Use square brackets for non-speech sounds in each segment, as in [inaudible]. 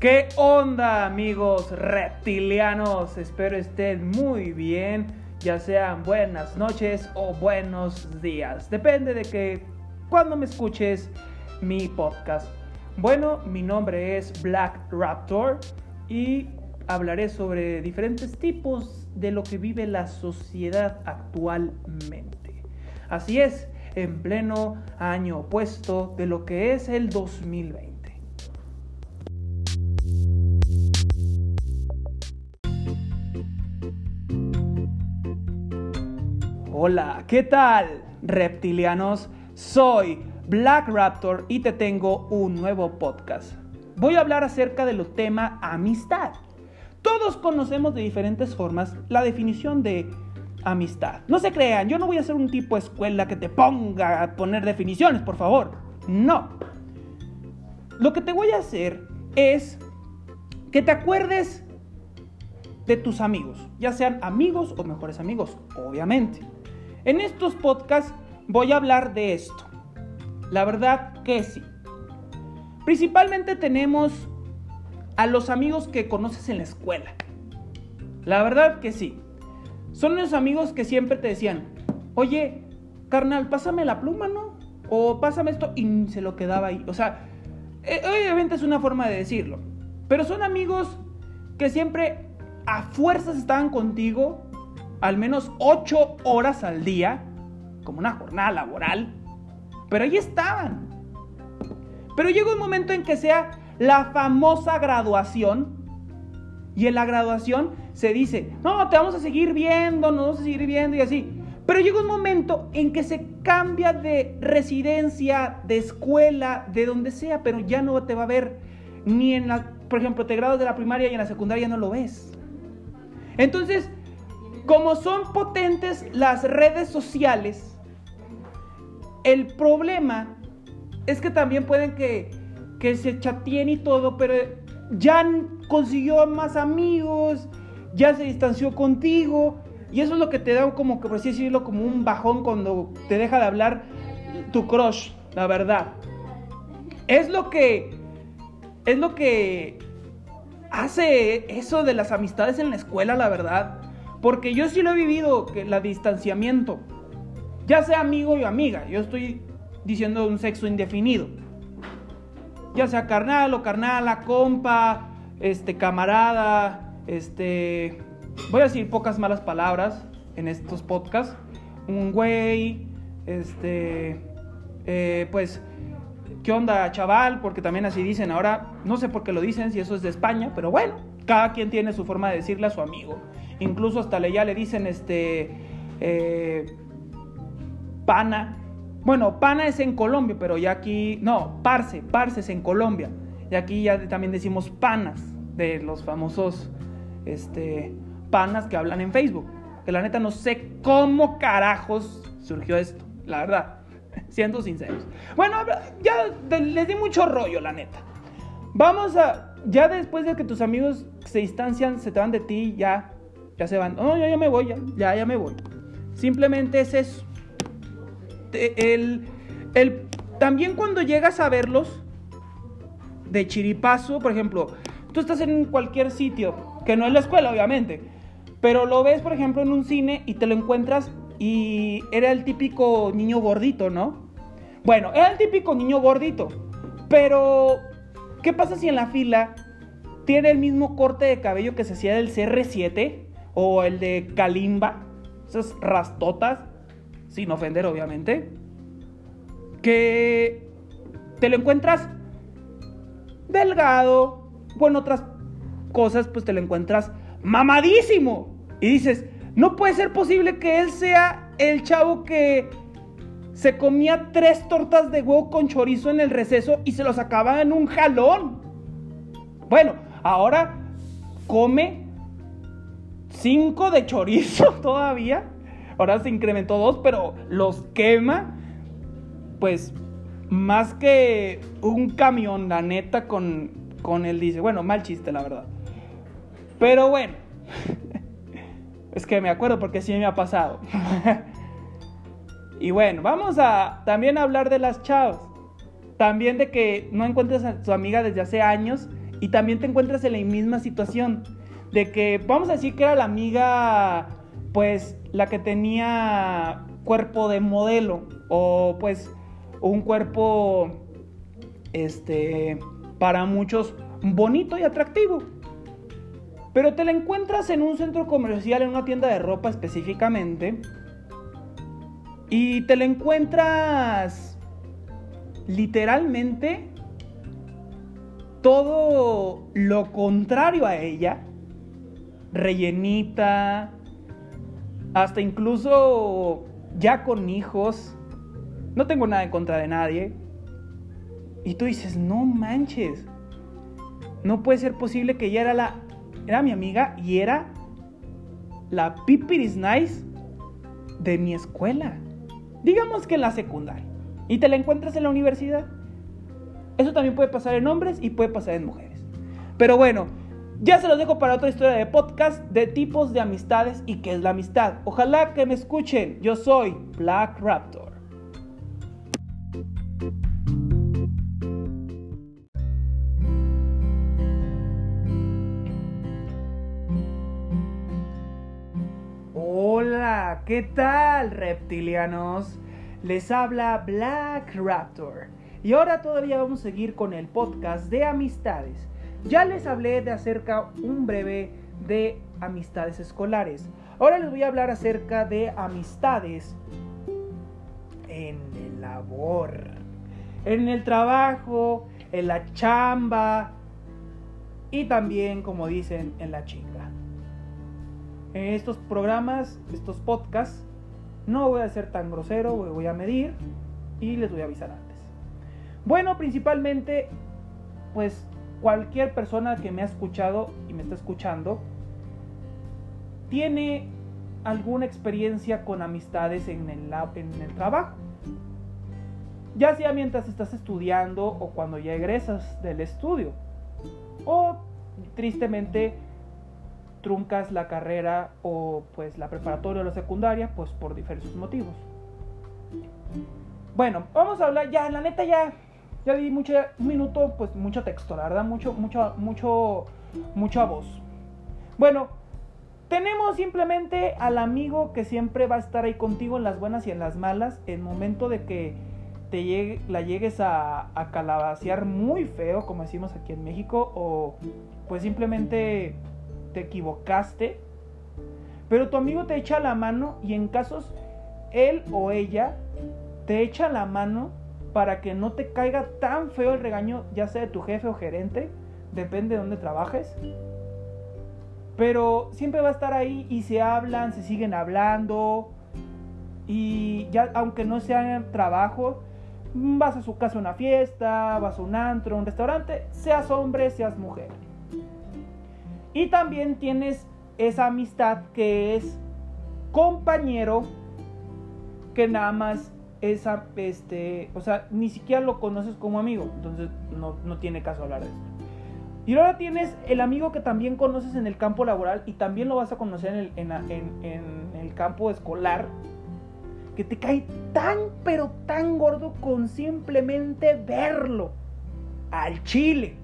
¿Qué onda amigos reptilianos? Espero estén muy bien, ya sean buenas noches o buenos días. Depende de que cuando me escuches mi podcast. Bueno, mi nombre es Black Raptor y hablaré sobre diferentes tipos de lo que vive la sociedad actualmente. Así es, en pleno año opuesto de lo que es el 2020. Hola, ¿qué tal, reptilianos? Soy Black Raptor y te tengo un nuevo podcast. Voy a hablar acerca del tema amistad. Todos conocemos de diferentes formas la definición de amistad. No se crean, yo no voy a ser un tipo de escuela que te ponga a poner definiciones, por favor. No. Lo que te voy a hacer es que te acuerdes de tus amigos, ya sean amigos o mejores amigos, obviamente. En estos podcasts voy a hablar de esto. La verdad que sí. Principalmente tenemos a los amigos que conoces en la escuela. La verdad que sí. Son esos amigos que siempre te decían, oye, carnal, pásame la pluma, ¿no? O pásame esto y se lo quedaba ahí. O sea, eh, obviamente es una forma de decirlo. Pero son amigos que siempre a fuerzas estaban contigo al menos 8 horas al día, como una jornada laboral, pero ahí estaban. Pero llega un momento en que sea la famosa graduación, y en la graduación se dice, no, te vamos a seguir viendo, nos vamos a seguir viendo y así. Pero llega un momento en que se cambia de residencia, de escuela, de donde sea, pero ya no te va a ver ni en la, por ejemplo, te graduas de la primaria y en la secundaria no lo ves. Entonces, como son potentes las redes sociales, el problema es que también pueden que, que se chateen y todo, pero ya consiguió más amigos, ya se distanció contigo, y eso es lo que te da como que por así decirlo como un bajón cuando te deja de hablar tu crush, la verdad. Es lo que es lo que hace eso de las amistades en la escuela, la verdad. Porque yo sí lo he vivido, que el distanciamiento, ya sea amigo o amiga, yo estoy diciendo un sexo indefinido. Ya sea carnal o carnala, compa, este camarada, este voy a decir pocas malas palabras en estos podcasts. Un güey, este eh, pues ¿qué onda, chaval? Porque también así dicen ahora, no sé por qué lo dicen, si eso es de España, pero bueno, cada quien tiene su forma de decirle a su amigo. Incluso hasta ya le dicen este eh, pana. Bueno, pana es en Colombia, pero ya aquí, no, parce, parce es en Colombia. Y aquí ya también decimos panas, de los famosos este, panas que hablan en Facebook. Que la neta no sé cómo carajos surgió esto, la verdad, [laughs] siendo sinceros. Bueno, ya les di mucho rollo, la neta. Vamos a, ya después de que tus amigos se distancian, se te van de ti, ya ya se van. No, ya, me voy, ya, ya, ya me voy. Simplemente es. El, el, también cuando llegas a verlos de chiripazo, por ejemplo, tú estás en cualquier sitio, que no es la escuela, obviamente, pero lo ves, por ejemplo, en un cine y te lo encuentras y era el típico niño gordito, ¿no? Bueno, era el típico niño gordito, pero ¿qué pasa si en la fila tiene el mismo corte de cabello que se hacía del CR7? O el de Kalimba, esas rastotas, sin ofender obviamente, que te lo encuentras delgado, bueno, otras cosas pues te lo encuentras mamadísimo. Y dices, no puede ser posible que él sea el chavo que se comía tres tortas de huevo con chorizo en el receso y se los acaba en un jalón. Bueno, ahora come 5 de chorizo [laughs] todavía. Ahora se incrementó dos, pero los quema. Pues más que un camión, la neta, con, con él dice. Bueno, mal chiste, la verdad. Pero bueno. [laughs] Es que me acuerdo porque sí me ha pasado. [laughs] y bueno, vamos a también hablar de las chavas. También de que no encuentres a tu amiga desde hace años Y también te encuentras en la misma situación de que, vamos a decir que era la amiga, pues, la que tenía cuerpo de modelo o pues un cuerpo, este, para muchos bonito y atractivo. Pero te la encuentras en un centro comercial, en una tienda de ropa específicamente, y te la encuentras literalmente todo lo contrario a ella. Rellenita, hasta incluso ya con hijos. No tengo nada en contra de nadie. Y tú dices, no manches. No puede ser posible que ella era la. Era mi amiga y era la pipiris nice de mi escuela. Digamos que en la secundaria. Y te la encuentras en la universidad. Eso también puede pasar en hombres y puede pasar en mujeres. Pero bueno, ya se los dejo para otra historia de podcast de tipos de amistades y qué es la amistad. Ojalá que me escuchen. Yo soy Black Raptor. Hola, ¿qué tal reptilianos? Les habla Black Raptor. Y ahora todavía vamos a seguir con el podcast de amistades. Ya les hablé de acerca un breve de amistades escolares. Ahora les voy a hablar acerca de amistades en el labor, en el trabajo, en la chamba y también, como dicen, en la chinga. En estos programas, estos podcasts, no voy a ser tan grosero, voy a medir y les voy a avisar antes. Bueno, principalmente, pues cualquier persona que me ha escuchado y me está escuchando, tiene alguna experiencia con amistades en el, trabajo. Ya sea mientras estás estudiando o cuando ya egresas del estudio. O tristemente truncas la carrera o pues la preparatoria o la secundaria pues por diferentes motivos. Bueno, vamos a hablar ya, la neta ya ya di mucho un minuto, pues mucho texto, la verdad, mucho mucho mucho mucha voz. Bueno, tenemos simplemente al amigo que siempre va a estar ahí contigo en las buenas y en las malas, en momento de que te llegue, la llegues a, a calabacear muy feo, como decimos aquí en México, o pues simplemente te equivocaste, pero tu amigo te echa la mano y en casos él o ella te echa la mano para que no te caiga tan feo el regaño, ya sea de tu jefe o gerente, depende de dónde trabajes. Pero siempre va a estar ahí y se hablan, se siguen hablando. Y ya, aunque no sea trabajo, vas a su casa a una fiesta, vas a un antro, un restaurante, seas hombre, seas mujer. Y también tienes esa amistad que es compañero que nada más esa, este, o sea, ni siquiera lo conoces como amigo, entonces no, tiene caso hablar de esto. Y ahora tienes el amigo que también conoces en el campo laboral y también lo vas a conocer en el, en el campo escolar, que te cae tan, pero tan gordo con simplemente verlo al chile.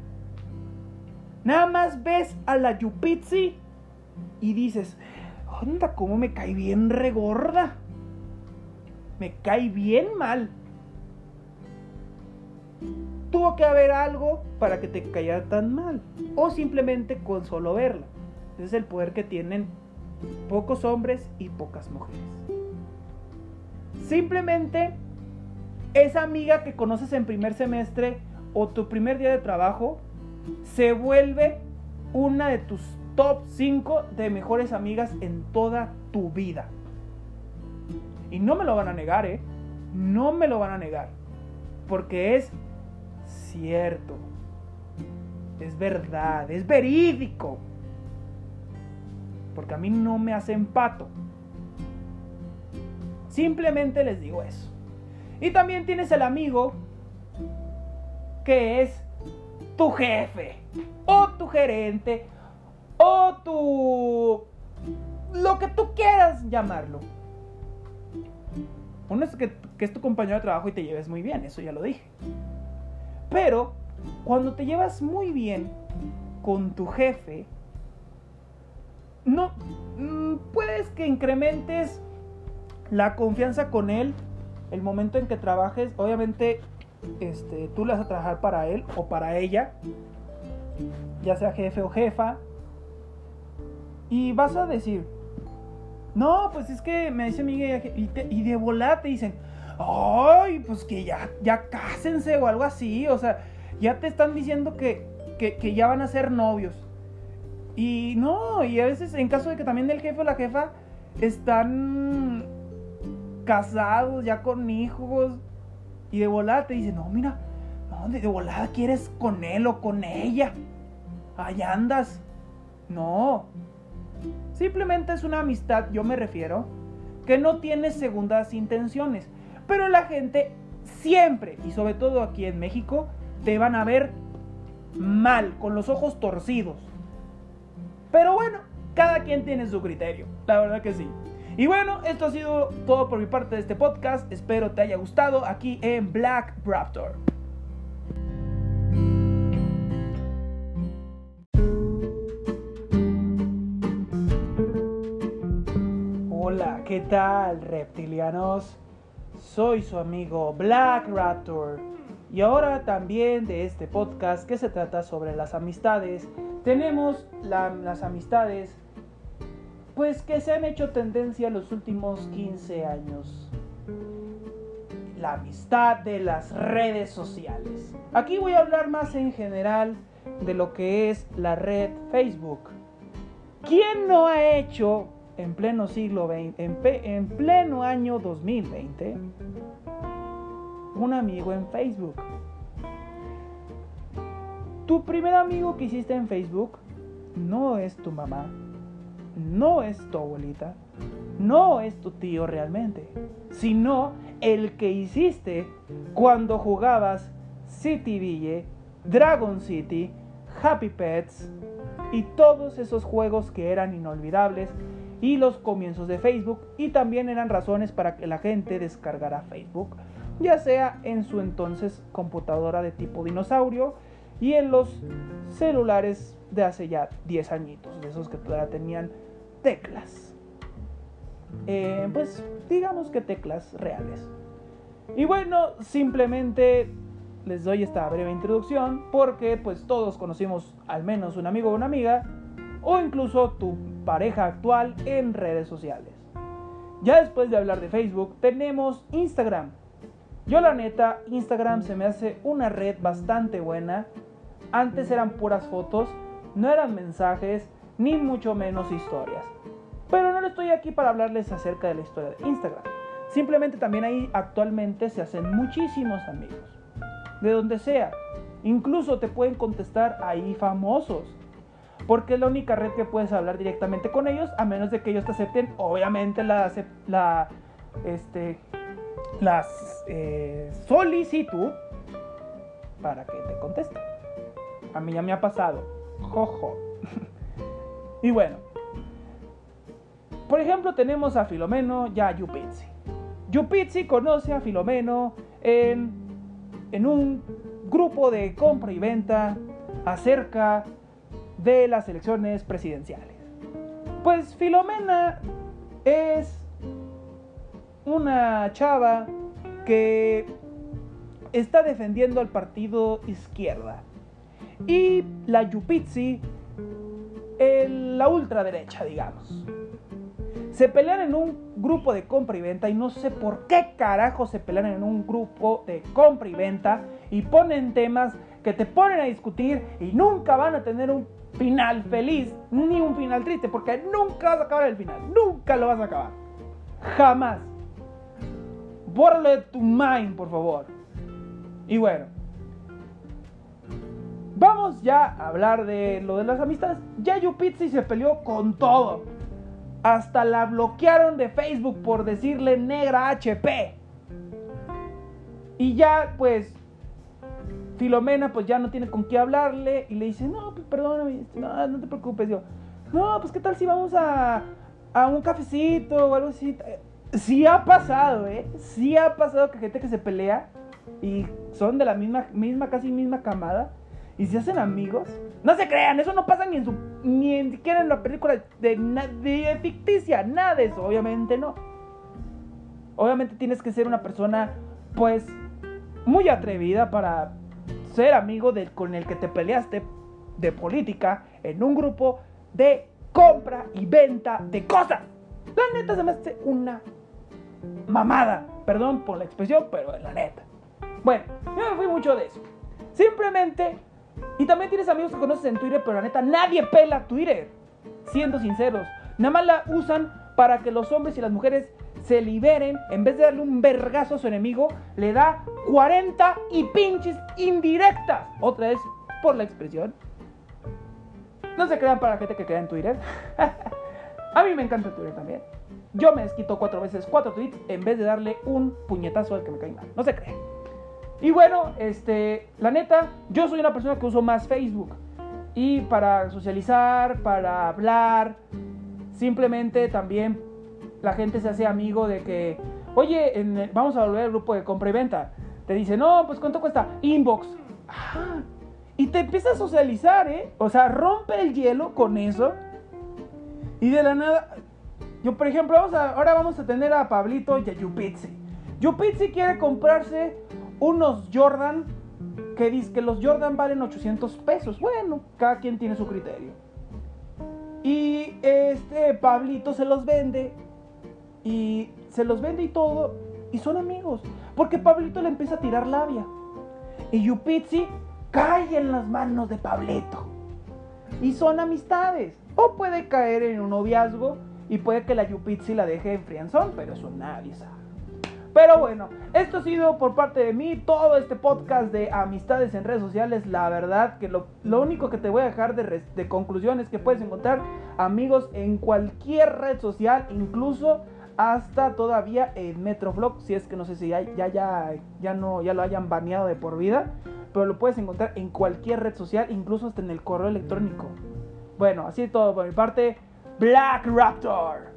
Nada más ves a la Yupitzi y dices, onda, cómo me cae bien regorda me cae bien mal. Tuvo que haber algo para que te cayera tan mal. O simplemente con solo verla. Ese es el poder que tienen pocos hombres y pocas mujeres. Simplemente esa amiga que conoces en primer semestre o tu primer día de trabajo se vuelve una de tus top 5 de mejores amigas en toda tu vida. Y no me lo van a negar, ¿eh? No me lo van a negar. Porque es cierto. Es verdad, es verídico. Porque a mí no me hace empato. Simplemente les digo eso. Y también tienes el amigo que es tu jefe o tu gerente o tu... lo que tú quieras llamarlo. Uno es que, es tu compañero de trabajo y te lleves muy bien, eso ya lo dije. Pero cuando te llevas muy bien con tu jefe, no mm, puedes que incrementes la confianza con él el momento en que trabajes. Obviamente, este, tú le vas a trabajar para él o para ella, ya sea jefe o jefa, y vas a decir, no, pues es que me dice Miguel, y, de volada te dicen, ay, pues que ya, ya cásense o algo así, o sea, ya te están diciendo que, que, ya van a ser novios. Y no, y a veces en caso de que también el jefe o la jefa están casados, ya con hijos, y de volada te dicen, no, mira, no, de volada quieres con él o con ella. Allá andas. No, Simplemente es una amistad, yo me refiero, que no tiene segundas intenciones. Pero la gente siempre, y sobre todo aquí en México, te van a ver mal, con los ojos torcidos. Pero bueno, cada quien tiene su criterio, la verdad que sí. Y bueno, esto ha sido todo por mi parte de este podcast. Espero te haya gustado aquí en Black Raptor. ¿Qué tal reptilianos? Soy su amigo Black Raptor y ahora también de este podcast que se trata sobre las amistades. Tenemos las amistades pues que se han hecho tendencia en los últimos 15 años. La amistad de las redes sociales. Aquí voy a hablar más en general de lo que es la red Facebook. ¿Quién no ha hecho en pleno siglo en, pleno año 2020, un amigo en Facebook. Tu primer amigo que hiciste en Facebook no es tu mamá, no es tu abuelita, no es tu tío realmente, sino el que hiciste cuando jugabas City Ville, Dragon City, Happy Pets y todos esos juegos que eran inolvidables y los comienzos de Facebook y también eran razones para que la gente descargara Facebook, ya sea en su entonces computadora de tipo dinosaurio y en los celulares de hace ya 10 añitos, de esos que todavía tenían teclas. Eh, pues digamos que teclas reales. Y bueno, simplemente les doy esta breve introducción porque pues todos conocimos al menos un amigo o una amiga o incluso tu pareja actual en redes sociales. Ya después de hablar de Facebook, tenemos Instagram. Yo la neta, Instagram se me hace una red bastante buena. Antes eran puras fotos, no eran mensajes, ni mucho menos historias. Pero no estoy aquí para hablarles acerca de la historia de Instagram. Simplemente también ahí actualmente se hacen muchísimos amigos. De donde sea. Incluso te pueden contestar ahí famosos porque es la única red que puedes hablar directamente con ellos, a menos de que ellos te acepten, obviamente, la, la, este, la eh, solicitud para que te conteste. A mí ya me ha pasado. Jojo. [laughs] y bueno. Por ejemplo, tenemos a Filomeno y a Yupitzi. Yupitzi conoce a Filomeno en, en un grupo de compra y venta acerca de las elecciones presidenciales. Pues Filomena es una chava que está defendiendo al partido izquierda. Y la Yupitzi, la ultraderecha, digamos. Se pelean en un grupo de compra y venta y no sé por qué carajo se pelean en un grupo de compra y venta y ponen temas que te ponen a discutir y nunca van a tener un final feliz ni un final triste, porque nunca vas a acabar el final, nunca lo vas a acabar. Jamás. Bórralo de tu mind, por favor. Y bueno. Vamos ya a hablar de lo de las amistades. Ya Yupitzi se peleó con todo. Hasta la bloquearon de Facebook por decirle negra HP. Y ya pues Filomena pues ya no tiene con qué hablarle y le dice, no, pues perdóname, este, no, te preocupes. Yo, no, pues qué tal si vamos a, a un cafecito o algo así. Sí ha pasado, ¿eh? Sí ha pasado que gente que se pelea y son de la misma, misma, casi misma camada y se hacen amigos. No se crean, eso no pasa ni en su, ni siquiera en la película de, de ficticia, nada de eso, obviamente no. Obviamente tienes que ser una persona, pues, muy atrevida para ser amigo del con el que te peleaste de política en un grupo de compra y venta de cosas. La neta se me hace una mamada. Perdón por la expresión, pero la neta. Bueno, yo me fui mucho de eso. Simplemente, y también tienes amigos que conoces en Twitter, pero la neta nadie pela Twitter. Siendo sinceros, nada más la usan para que los hombres y las mujeres se liberen. En vez de darle un vergazo a su enemigo, le da 40 y pinches indirectas. Otra vez por la expresión. No se crean para la gente que queda en Twitter. [laughs] a mí me encanta Twitter también. Yo me desquito cuatro veces cuatro tweets en vez de darle un puñetazo al que me cae mal. No se crean. Y bueno, este, la neta, yo soy una persona que uso más Facebook. Y para socializar, para hablar, simplemente también la gente se hace amigo de que, oye, vamos a volver al grupo de compra y venta. Te dice, no, pues ¿cuánto cuesta? Inbox. Y te empieza a socializar, ¿eh? O sea, rompe el hielo con eso. Y de la nada, yo por ejemplo, vamos ahora vamos a tener a Pablito y a Yupitzi. Yupitzi quiere comprarse unos Jordan que dice que los Jordan valen 800 pesos. Bueno, cada quien tiene su criterio. Y este Pablito se los vende y se los vende y todo y son amigos, porque Pablito le empieza a tirar labia. Y Yupitzi cae en las manos de Pablito. Y son amistades. O puede caer en un noviazgo y puede que la Yupitzi la deje en frianzón, pero eso nadie sabe. Pero bueno, esto ha sido por parte de mí todo este podcast de amistades en redes sociales. La verdad que lo, único que te voy a dejar de, de conclusión es que puedes encontrar amigos en cualquier red social, incluso hasta todavía en Metrovlog, si es que no sé si ya, ya, ya, ya, no, ya lo hayan baneado de por vida, pero lo puedes encontrar en cualquier red social, incluso hasta en el correo electrónico. Bueno, así es todo por mi parte. Black Raptor.